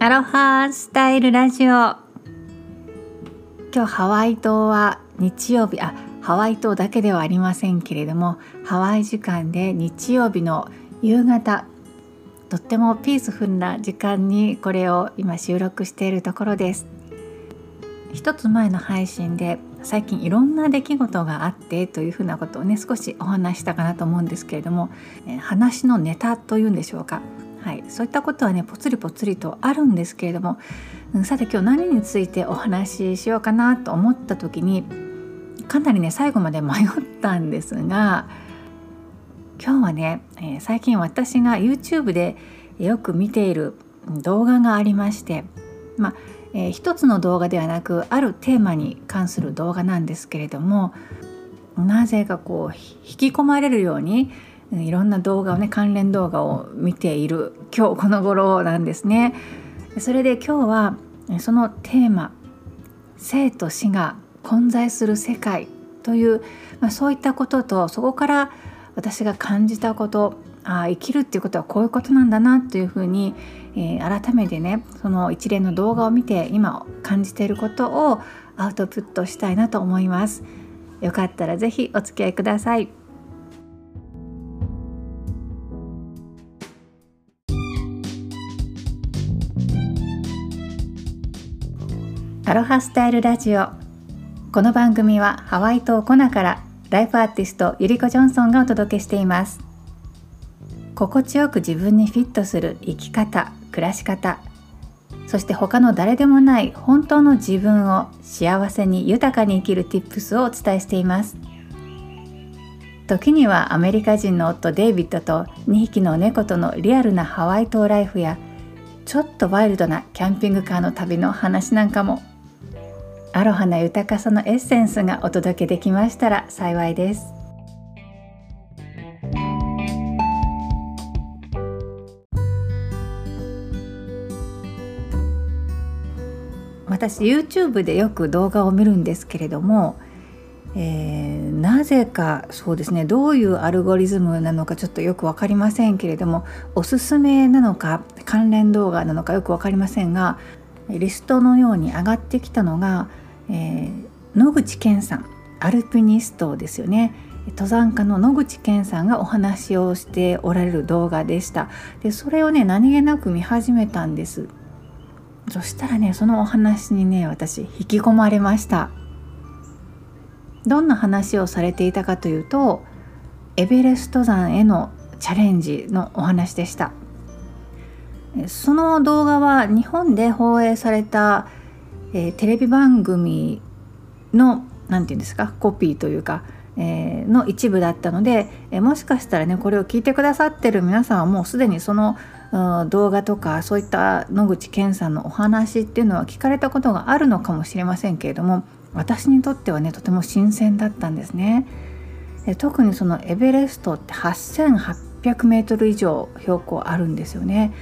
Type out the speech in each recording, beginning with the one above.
アロハスタイルラジオ。今日ハワイ島は日曜日あハワイ島だけではありませんけれどもハワイ時間で日曜日の夕方とってもピースフルな時間にこれを今収録しているところです。一つ前の配信で最近いろんな出来事があってというふうなことをね少しお話したかなと思うんですけれども話のネタというんでしょうか。はい、そういったことはねぽつりぽつりとあるんですけれどもさて今日何についてお話ししようかなと思った時にかなりね最後まで迷ったんですが今日はね、えー、最近私が YouTube でよく見ている動画がありましてまあ、えー、一つの動画ではなくあるテーマに関する動画なんですけれどもなぜかこう引き込まれるようにいろんな動画をね関連動画を見ている今日この頃なんですね。それで今日はそのテーマ「生と死が混在する世界」という、まあ、そういったこととそこから私が感じたことあ生きるっていうことはこういうことなんだなというふうに、えー、改めてねその一連の動画を見て今感じていることをアウトプットしたいなと思います。よかったら是非お付き合いください。アロハスタイルラジオ。この番組はハワイ島コナからライフアーティストゆりこジョンソンがお届けしています。心地よく自分にフィットする生き方暮らし方そして他の誰でもない本当の自分を幸せに豊かに生きる Tips をお伝えしています。時にはアメリカ人の夫デイビッドと2匹の猫とのリアルなハワイ島ライフやちょっとワイルドなキャンピングカーの旅の話なんかもアロハな豊かさのエッセンスがお届けできましたら幸いです。私 YouTube でよく動画を見るんですけれども、えー、なぜかそうですねどういうアルゴリズムなのかちょっとよく分かりませんけれどもおすすめなのか関連動画なのかよく分かりませんがリストのように上がってきたのが、えー、野口健さんアルピニストですよね。登山家の野口健さんがお話をしておられる動画でした。でそれをね何気なく見始めたんです。そしたらねそのお話にね私引き込まれました。どんな話をされていたかというとエベレスト山へのチャレンジのお話でした。その動画は日本で放映された、えー、テレビ番組の何て言うんですかコピーというか、えー、の一部だったので、えー、もしかしたらねこれを聞いてくださってる皆さんはもうすでにその動画とかそういった野口健さんのお話っていうのは聞かれたことがあるのかもしれませんけれども私にとってはねとても新鮮だったんですね。特にそのエベレストって8800メートル以上標高あるんですよね。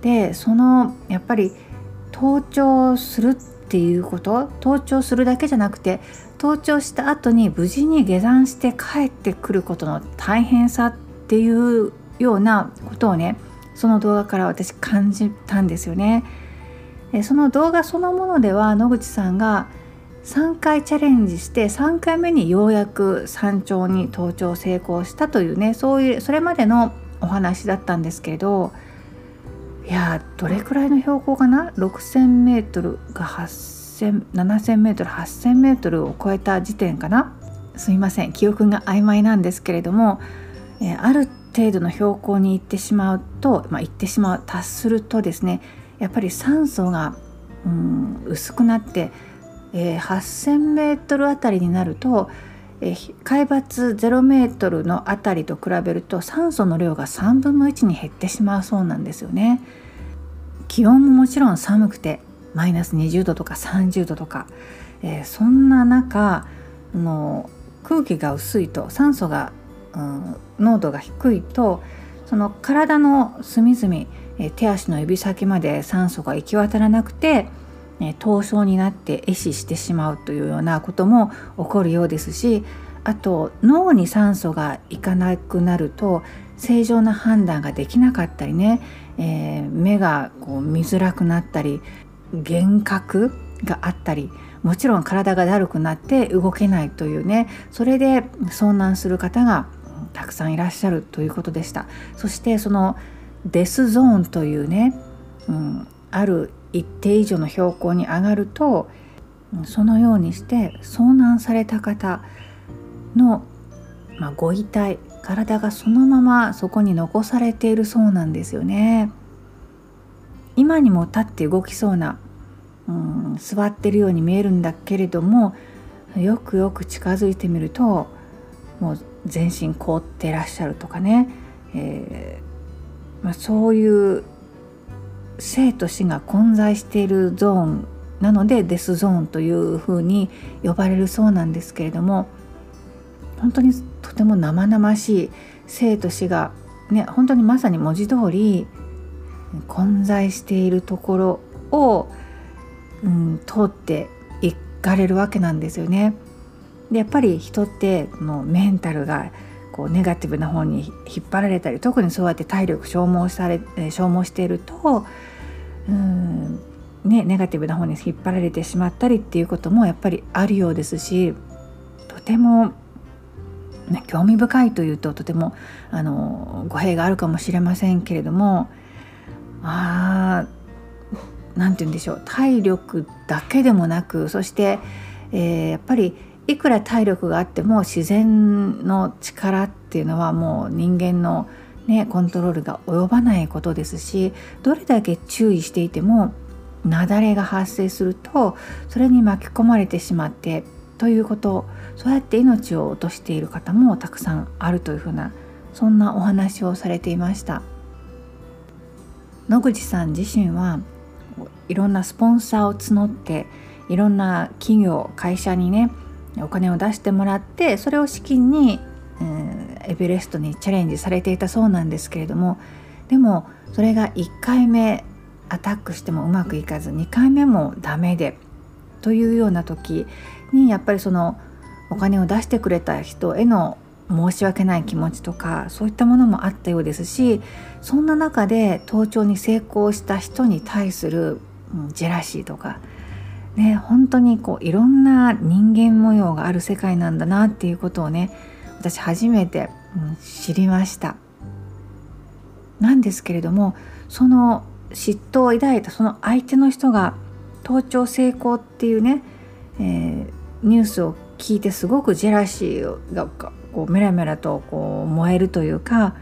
でそのやっぱり登頂するってっていうこと登頂するだけじゃなくて登頂した後に無事に下山して帰ってくることの大変さっていうようなことをねその動画から私感じたんですよね。その動画そのものでは野口さんが3回チャレンジして3回目にようやく山頂に登頂成功したというねそういうそれまでのお話だったんですけれどいやどれくらいの標高かな？6,000m が7,000メートル8,000メートルを超えた時点かな？すいません。記憶が曖昧なんですけれども、えある程度の標高に行ってしまうと、まあ、行ってしまう達するとですねやっぱり酸素が、うん、薄くなって、えー、8,000メートルあたりになると、え、海抜0メートルのあたりと比べると酸素の量が3分の1に減ってしまうそうなんですよね。気温ももちろん寒くてマイナス20度とか30度とか、えー、そんな中の空気が薄いと酸素がうん、濃度が低いとその体の隅々、え手足の指先まで酸素が行き渡らなくて、え凍傷になって壊死してしまうというようなことも起こるようですしあと脳に酸素がいかなくなると正常な判断ができなかったりね、えー、目がこう見づらくなったり幻覚があったりもちろん体がだるくなって動けないというねそれで遭難する方がたくさんいらっしゃるということでした。そしてそのデスゾーンというね、うん、ある一定以上の標高に上がるとそのようにして遭難された方の、まあ、ご遺体体がそのままそこに残されているそうなんですよね。今にも立って動きそうな、うん、座ってるように見えるんだけれどもよくよく近づいてみるともう全身凍ってらっしゃるとかね、えー、まあ、そういう生と死が混在しているゾーンなのでデスゾーンというふうに呼ばれるそうなんですけれども本当にとても生々しい生と死がね本当にまさに文字通り混在しているところを、うん、通っていかれるわけなんですよね。でやっぱり人ってのメンタルがこうネガティブな方に引っ張られたり特にそうやって体力消耗され消耗しているとうんね、ネガティブな方に引っ張られてしまったりっていうこともやっぱりあるようですしとても、ね、興味深いというととてもあの語弊があるかもしれませんけれどもあ何て言うんでしょう。体力だけでもなくそして、えー、やっぱりいくら体力があっても自然の力っていうのはもう人間のね、コントロールが及ばないことですしどれだけ注意していても雪崩が発生するとそれに巻き込まれてしまってということそうやって命を落としている方もたくさんあるというふうなそんなお話をされていました。野口さん自身はいろんなスポンサーを募っていろんな企業会社にねお金を出してもらってそれを資金に、エベレストにチャレンジされていたそうなんですけれどもでもそれが1回目アタックしてもうまくいかず2回目もダメでというような時にやっぱりそのお金を出してくれた人への申し訳ない気持ちとかそういったものもあったようですしそんな中で登頂に成功した人に対するジェラシーとかね本当にこういろんな人間模様がある世界なんだなっていうことをね私初めて、知りました。なんですけれどもその嫉妬を抱いたその相手の人が盗聴成功っていうね、えー、ニュースを聞いてすごくジェラシーがこうメラメラとこう燃えるというか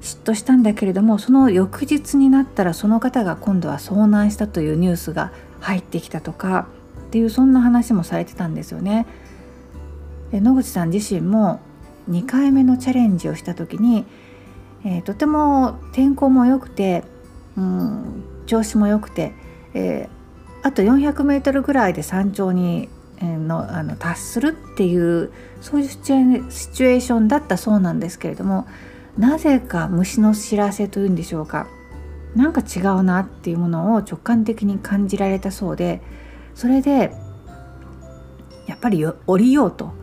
嫉妬したんだけれどもその翌日になったらその方が今度は遭難したというニュースが入ってきたとかっていうそんな話もされてたんですよね。で野口さん自身も2回目のチャレンジをした時に、えー、とても天候も良くてうん調子も良くて、えー、あと 400m ぐらいで山頂にのあの達するっていうそういうシチュエーションだったそうなんですけれどもなぜか虫の知らせというんでしょうかなんか違うなっていうものを直感的に感じられたそうでそれでやっぱり降りようと、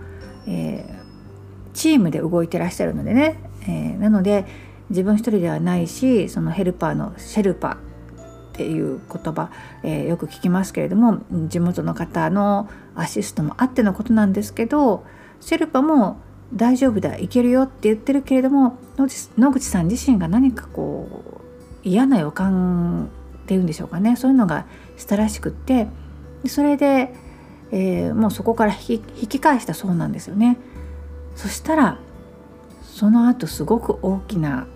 えー、チームで動いてらっしゃるのでね、えー、なので自分一人ではないしそのヘルパーのシェルパっていう言葉、えー、よく聞きますけれども地元の方のアシストもあってのことなんですけどシェルパも大丈夫だいけるよって言ってるけれども野口さん自身が何かこう嫌な予感っていうんでしょうかね。そういうのがしたらしくってそれで、えー、もうそこから引き返したそうなんですよね。そしたらその後すごく大きな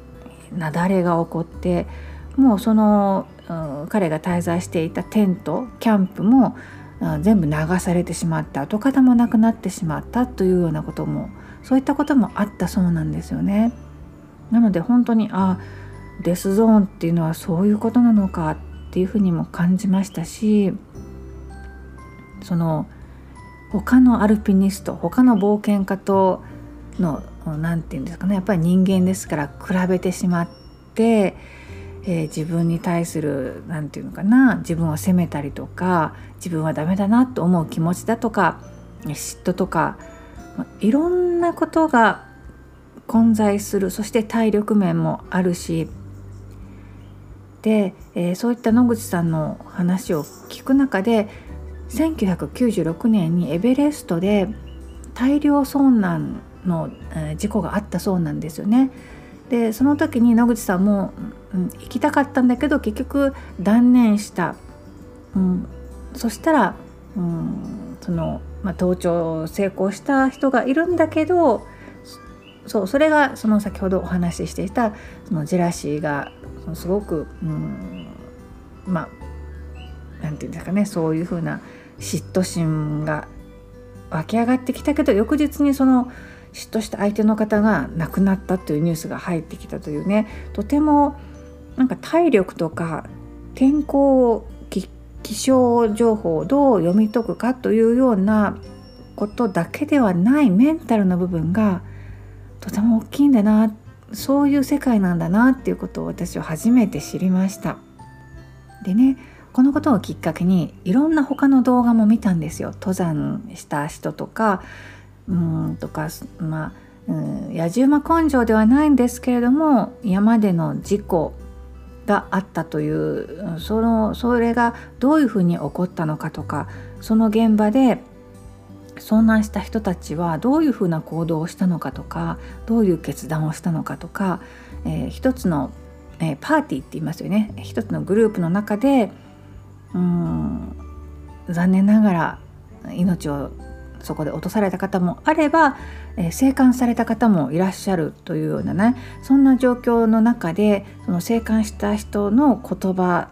雪崩が起こってもうその、うん、彼が滞在していたテントキャンプも、うん、全部流されてしまった跡形もなくなってしまったというようなこともそういったこともあったそうなんですよね。なので本当にあデスゾーンっていうのはそういうことなのかっていうふうにも感じましたしその他のアルピニスト他の冒険家との何て言うんですかねやっぱり人間ですから比べてしまって、えー、自分に対する何て言うのかな自分を責めたりとか自分はダメだなと思う気持ちだとか嫉妬とかいろんなことが混在するそして体力面もあるしで、えー、そういった野口さんの話を聞く中で1996年にエベレストで大量遭難の、事故があったそうなんですよね。でその時に野口さんも、うん、行きたかったんだけど結局断念した、うん、そしたら、うん、その、まあ、登頂成功した人がいるんだけどそうそれがその先ほどお話ししていたそのジェラシーがすごく、うん、まあ何て言うんですかねそういうふうな嫉妬心が湧き上がってきたけど翌日にその嫉妬した相手の方が亡くなったというニュースが入ってきたというねとてもなんか体力とか天候気象情報をどう読み解くかというようなことだけではないメンタルの部分がとても大きいんだなそういう世界なんだなっていうことを私は初めて知りました。でねこのことをきっかけにいろんな他の動画も見たんですよ。登山した人とかうんとかまあうん野じ馬根性ではないんですけれども山での事故があったというそのそれがどういうふうに起こったのかとかその現場で遭難した人たちはどういうふうな行動をしたのかとかどういう決断をしたのかとか、えー、一つの、えー、パーティーって言いますよね。一つのグループの中でうん残念ながら命をそこで落とされた方もあれば、えー、生還された方もいらっしゃるというようなねそんな状況の中でその生還した人の言葉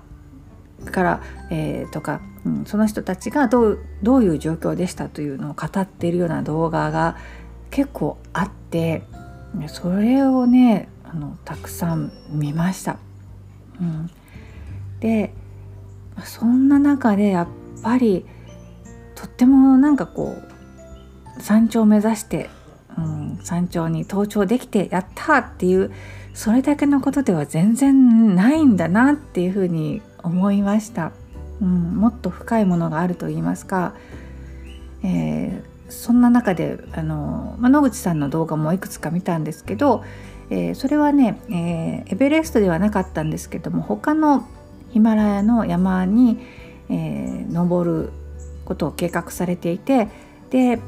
から、えー、とか、うん、その人たちがどうどういう状況でしたというのを語っているような動画が結構あってそれをねあのたくさん見ました。うん、でそんな中でやっぱりとってもなんかこう山頂を目指して、うん、山頂に登頂できてやったっていうそれだけのことでは全然ないんだなっていうふうに思いました、うん、もっと深いものがあると言いますか、えー、そんな中であの、ま、野口さんの動画もいくつか見たんですけど、えー、それはね、えー、エベレストではなかったんですけども他のヒマラヤの山に、え登ることを計画されていてで、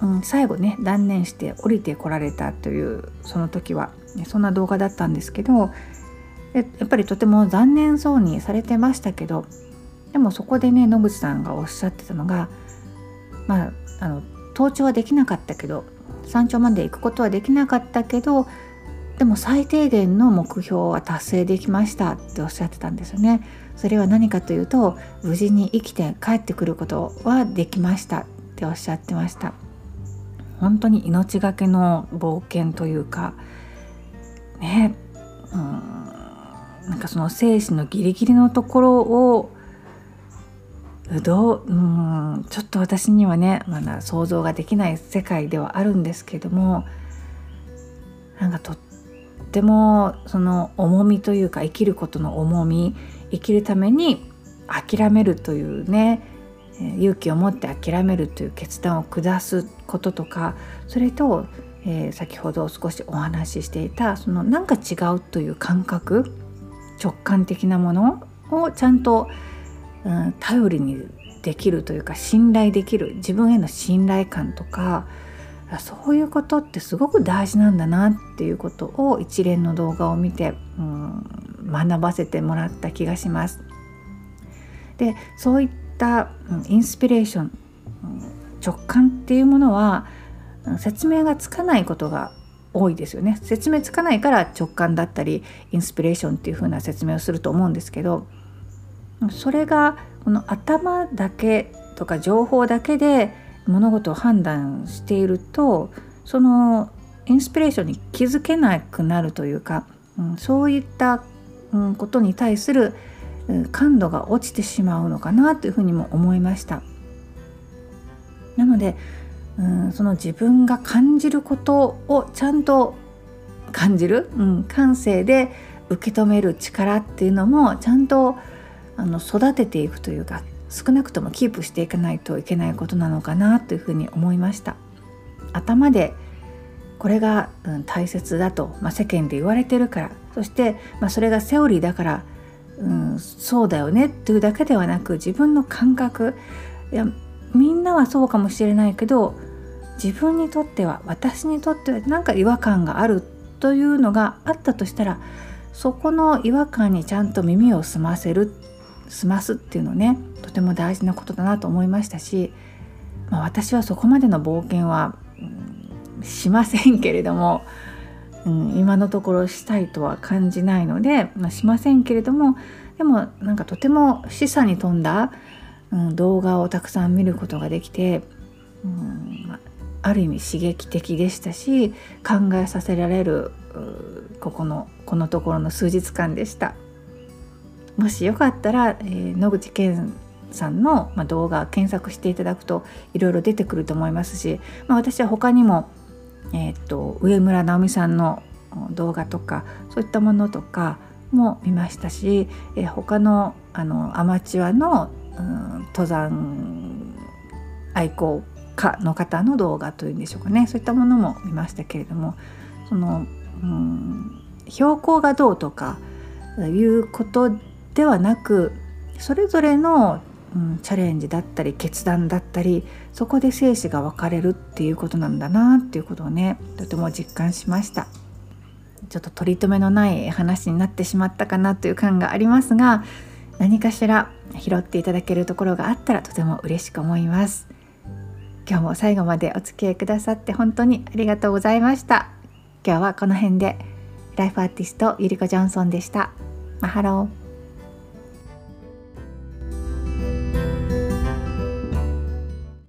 うん、最後ね断念して降りてこられたというその時はそんな動画だったんですけどやっぱりとても残念そうにされてましたけどでもそこでね野口さんがおっしゃってたのがまああの登頂はできなかったけど山頂まで行くことはできなかったけどでも最低限の目標は達成できましたっておっしゃってたんですよね。それは何かというと無事に生きて帰ってくることはできましたっておっしゃってました。本当に命がけの冒険というかねうんなんかその生死のギリギリのところをどううんちょっと私にはねまだ想像ができない世界ではあるんですけどもなんかとってもその重みというか生きることの重み生きるために諦めるというね勇気を持って諦めるという決断を下すこととかそれと、えー、先ほど少しお話ししていたそのなんか違うという感覚直感的なものをちゃんと、うん、頼りにできるというか信頼できる自分への信頼感とかそういうことってすごく大事なんだなっていうことを一連の動画を見て、うん、学ばせてもらった気がします。でそういった、インスピレーション、直感っていうものは説明がつかないことが多いですよね説明つかないから直感だったりインスピレーションっていう風な説明をすると思うんですけどそれがこの頭だけとか情報だけで物事を判断しているとそのインスピレーションに気づけなくなるというか、うん、そういった、うん、ことに対する感度が落ちてしまうのかなというふうにも思いました。なのでうんその自分が感じることをちゃんと感じる、うん、感性で受け止める力っていうのもちゃんとあの育てていくというか少なくともキープしていかないといけないことなのかなというふうに思いました。頭でこれが、うん、大切だと、まあ、世間で言われてるから。そして、まあ、それがセオリーだから、うん、そうだよねっていうだけではなく自分の感覚。いやみんなはそうかもしれないけど自分にとっては私にとっては何か違和感があるというのがあったとしたらそこの違和感にちゃんと耳を澄ませる。済ますっていうのねとても大事なことだなと思いましたし、まあ、私はそこまでの冒険は、うん、しませんけれども、うん、今のところしたいとは感じないので、まあ、しませんけれどもでもなんかとても示唆に富んだ、うん、動画をたくさん見ることができて、うんある意味刺激的でしたし考えさせられるここのこのところの数日間でした。もしよかったら、えー、野口健さんの、まあ、動画検索していただくといろいろ出てくると思いますし、まあ、私は他にも、えーと、上村直美さんの動画とかそういったものとかも見ましたし、えー、他のあのアマチュアの、うん、登山愛好家の方の動画というんでしょうかね。そういったものも見ましたけれどもその、うん、標高がどうとかいうことではなくそれぞれの、うん、チャレンジだったり決断だったりそこで生死が分かれるっていうことなんだなっていうことをねとても実感しました。ちょっと取り留めのない話になってしまったかなという感がありますが何かしら拾っていただけるところがあったらとても嬉しく思います。今日も最後までお付き合いくださって本当にありがとうございました。今日はこの辺でライフアーティストゆりこジョンソンでした。マハロー。